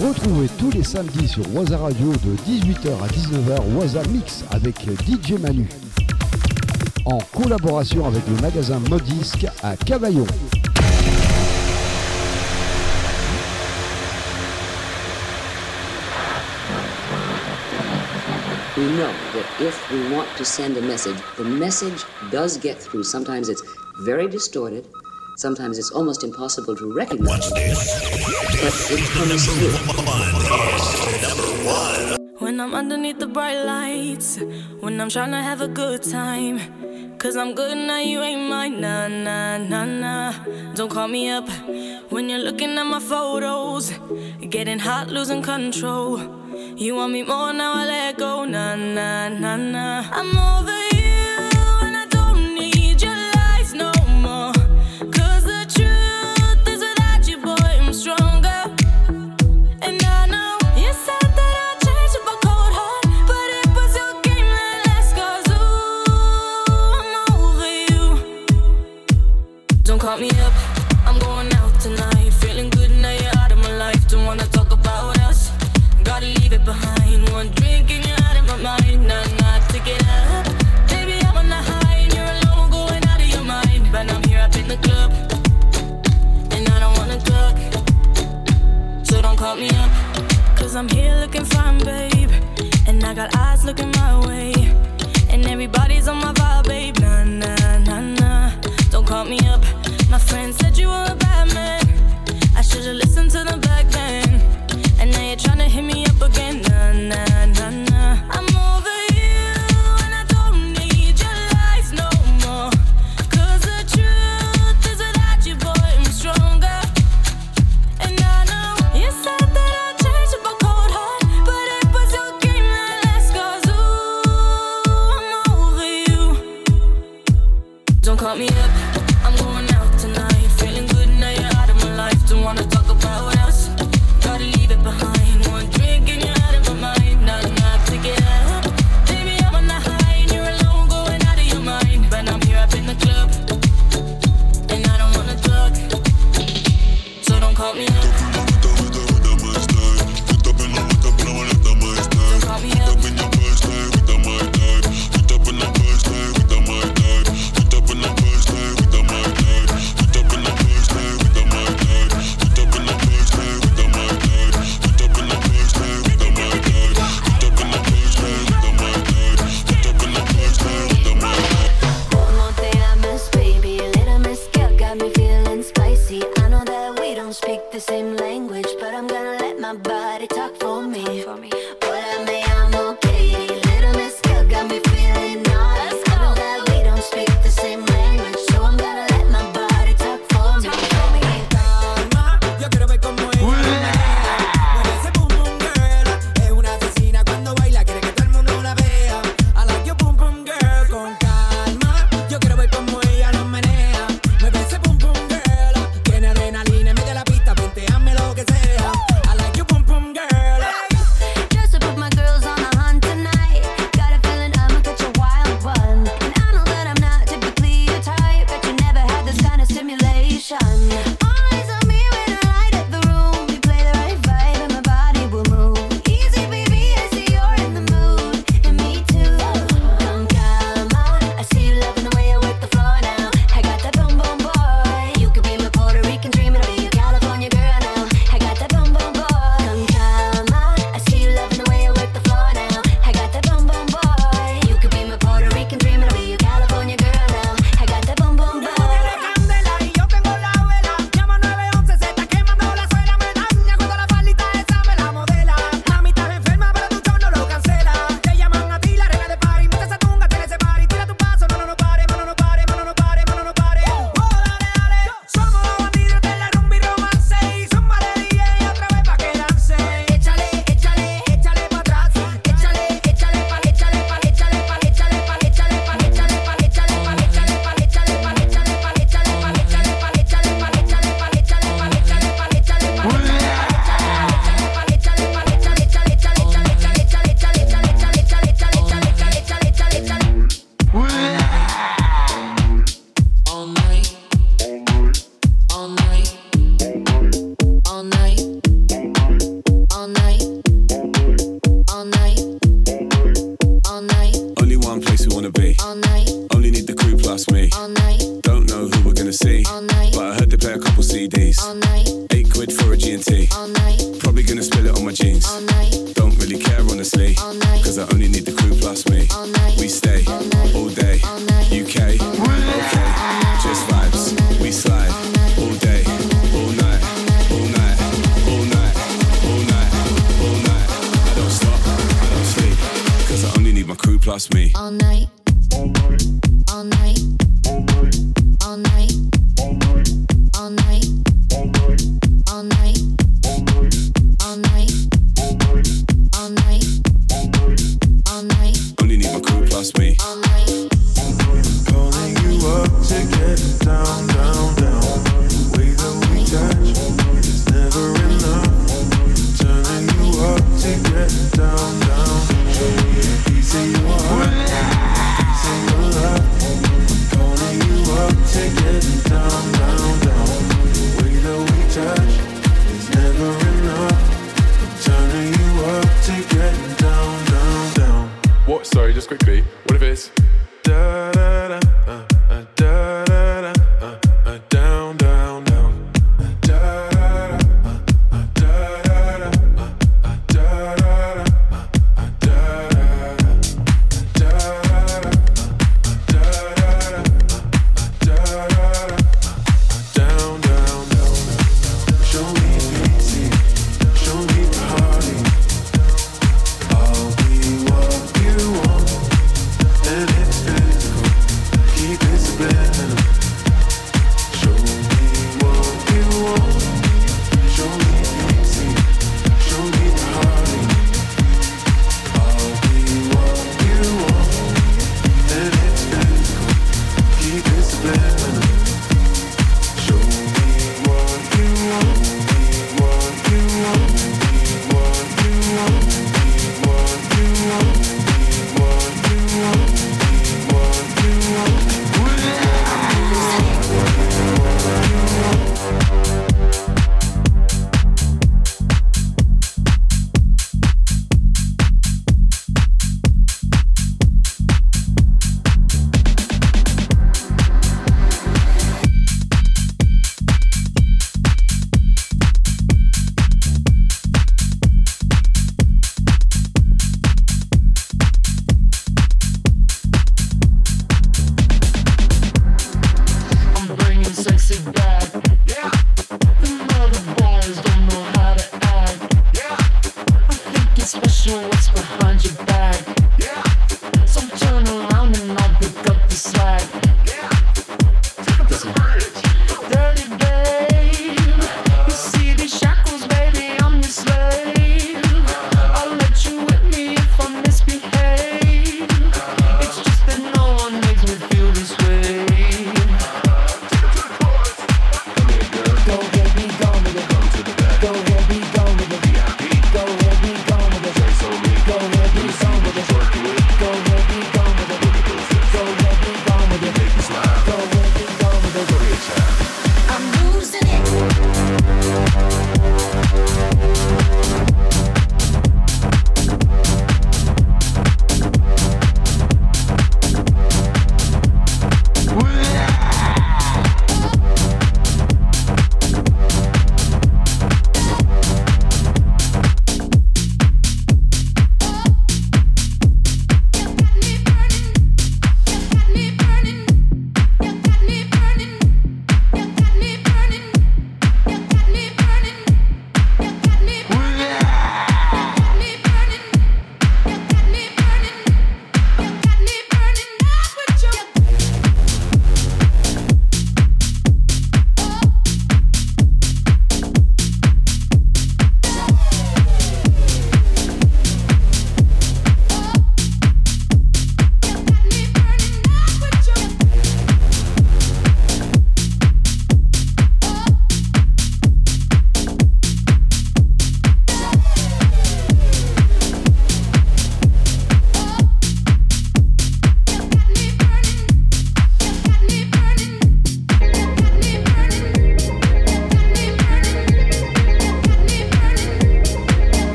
Retrouvez tous les samedis sur Waza Radio de 18h à 19h Waza Mix avec DJ Manu. En collaboration avec le magasin Modisque à Cavaillon. We know that if we want to send a message, the message does get through. Sometimes it's very distorted. Sometimes it's almost impossible to recognize. What's this? Number one. When I'm underneath the bright lights, when I'm trying to have a good time. Cause I'm good now, you ain't mine. Nah, nah, nah, nah. Don't call me up when you're looking at my photos. Getting hot, losing control. You want me more now, I let go. Nah, nah, nah, nah. I'm over looking fine, babe. And I got eyes looking my way. And everybody's on my vibe, babe. Nah, nah, nah, nah. Don't call me up. My friend said you were a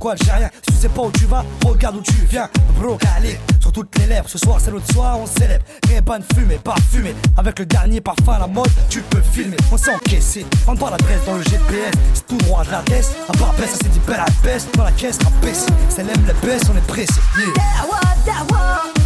franco-algérien. Si tu sais pas où tu vas, regarde où tu viens. Bro, calé, sur toutes les lèvres. Ce soir, c'est l'autre soir, on célèbre. Réban fumée, parfumé. Avec le dernier parfum à la mode, tu peux filmer. On s'est encaissé, on pas l'adresse dans le GPS. C'est tout droit de la tête. À part baisse, ça s'est dit belle à baisse. Dans la caisse, rabaisse. C'est l'aime les baisse, on est pressé. Yeah.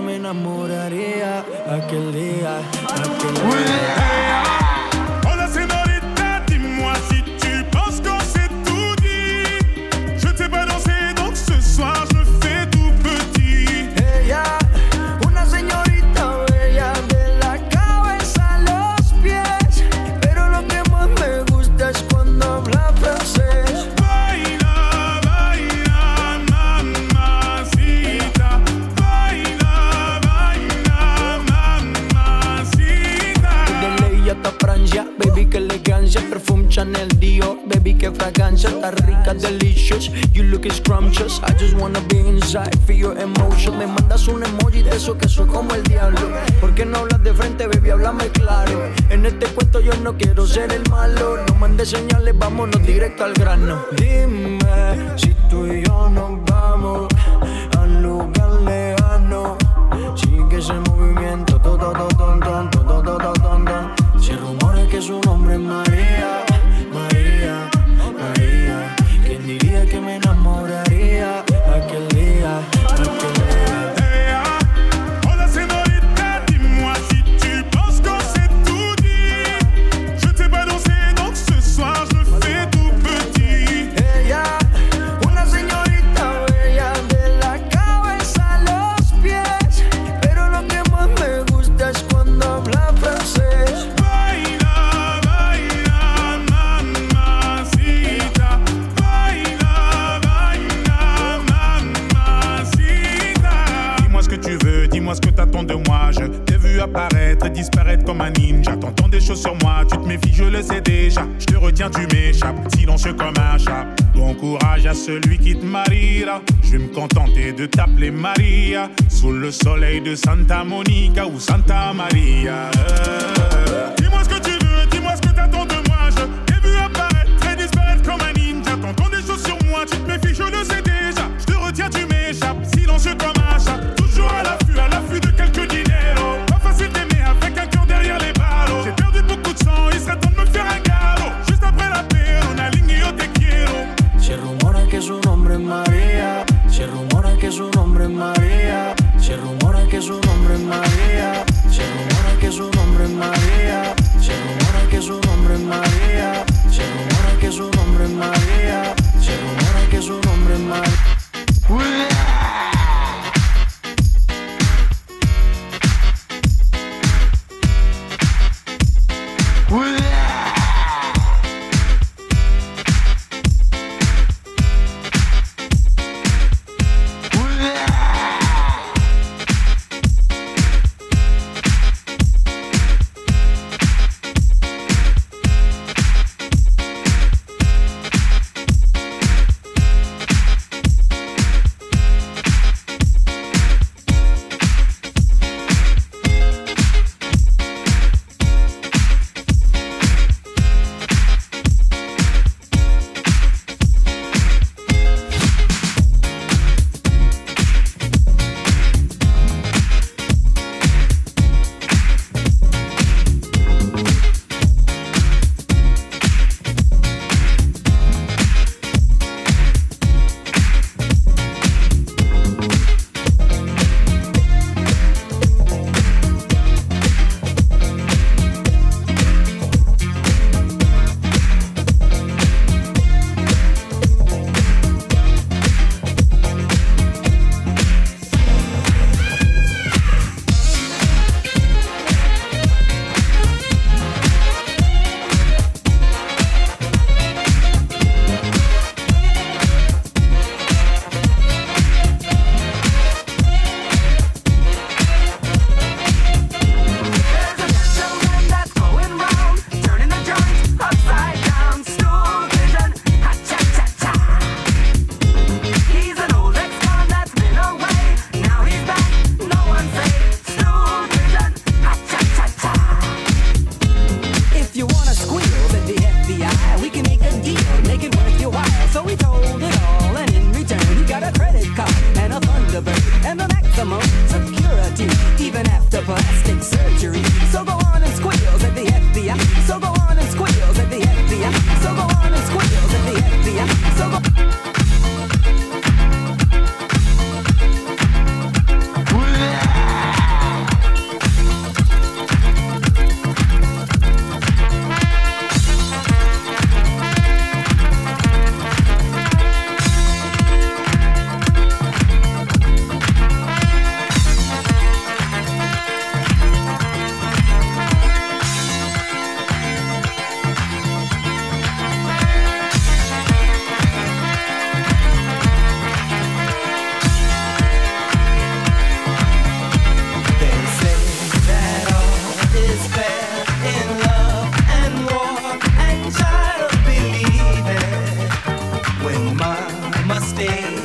me enamoraría aquel día. Aquel día. Costa Rica, delicious. You look scrumptious. I just wanna be inside, feel your emotion. Me mandas un emoji de eso que soy como el diablo. ¿Por qué no hablas de frente, baby? Háblame claro. En este cuento yo no quiero ser el malo. No mandes señales, vámonos directo al grano. Dime si tú y yo no Bon courage à celui qui te mariera. Je vais me contenter de t'appeler Maria. Sous le soleil de Santa Monica ou Santa Maria. thing.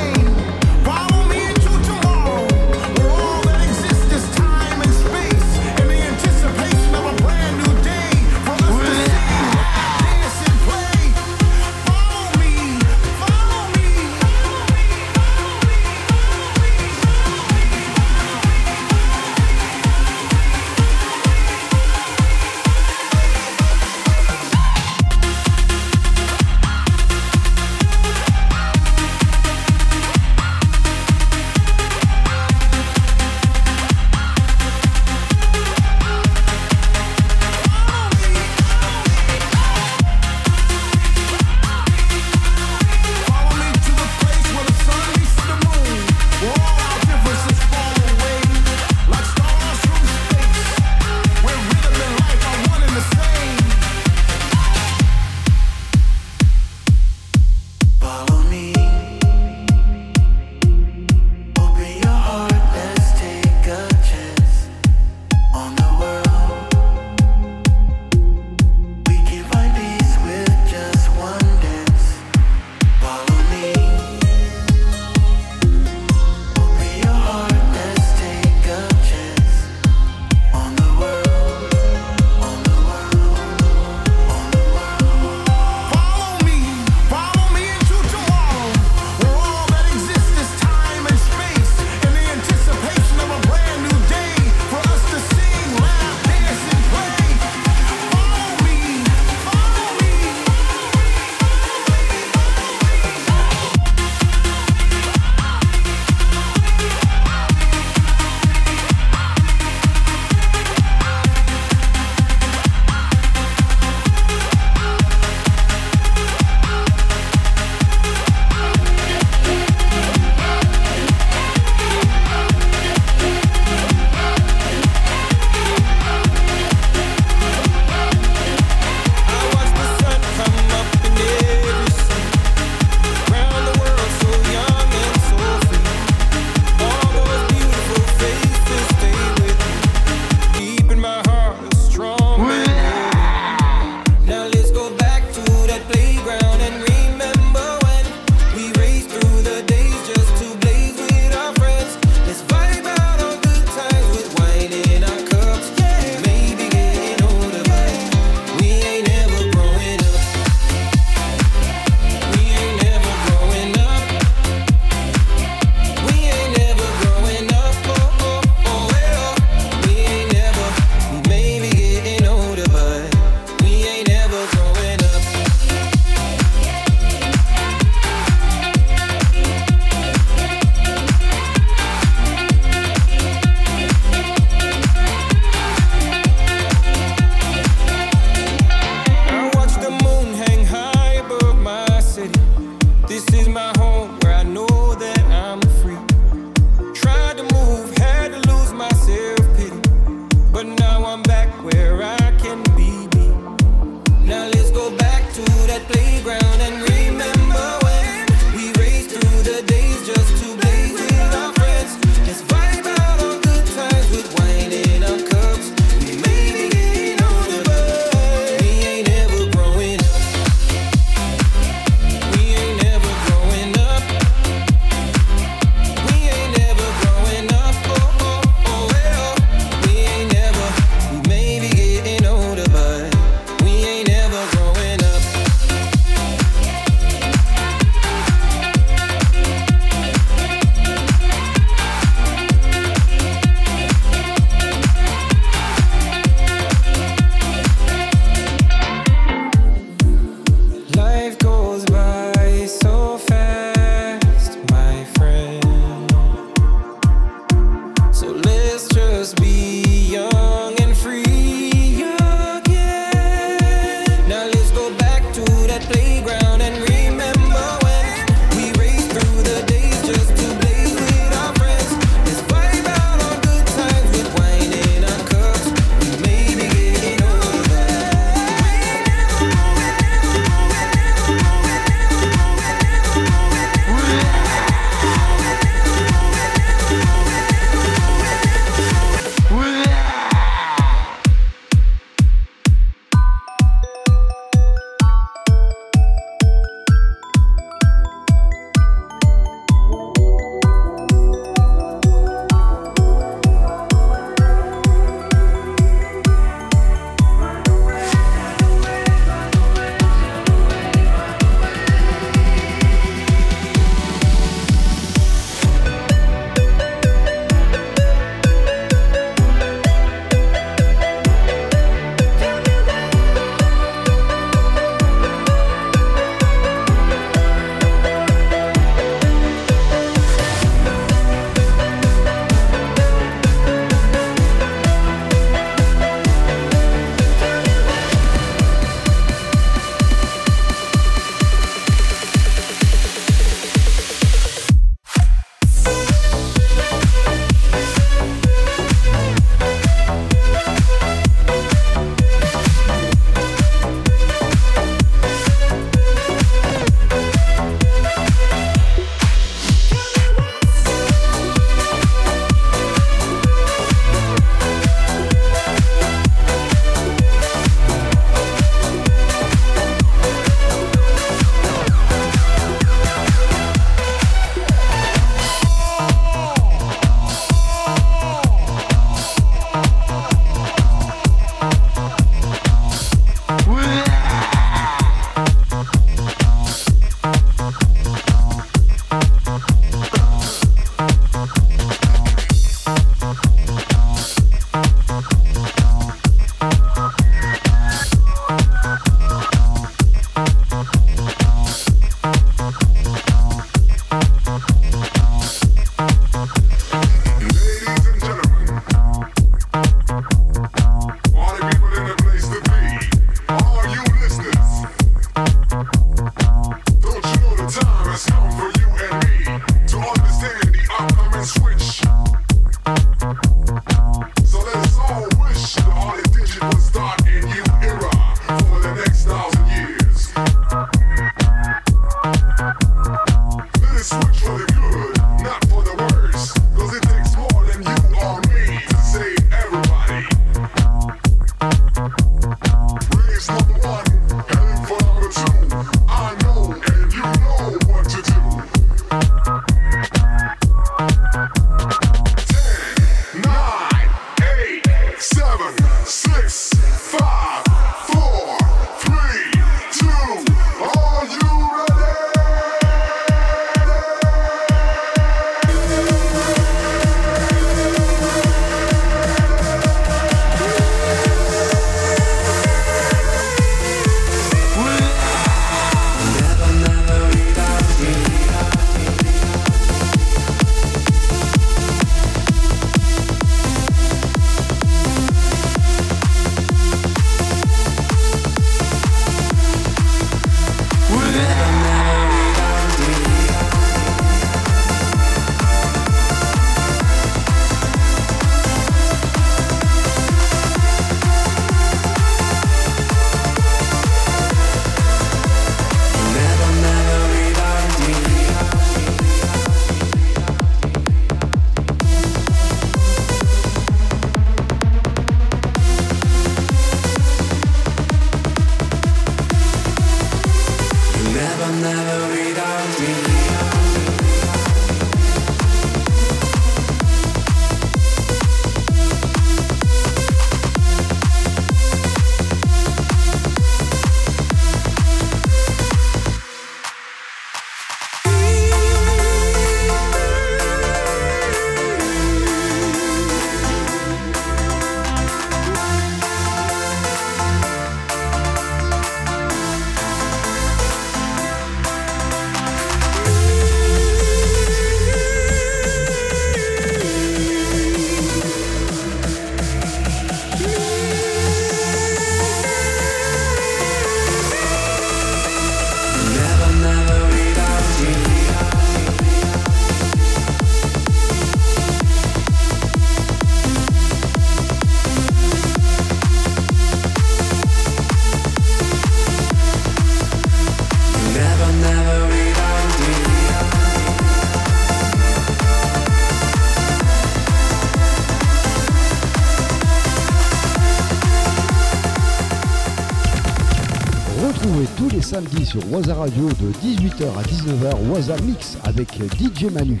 Sur Waza Radio de 18h à 19h Waza Mix avec DJ Manu.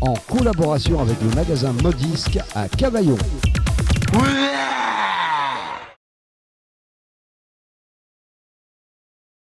En collaboration avec le magasin Modisque à Cavaillon.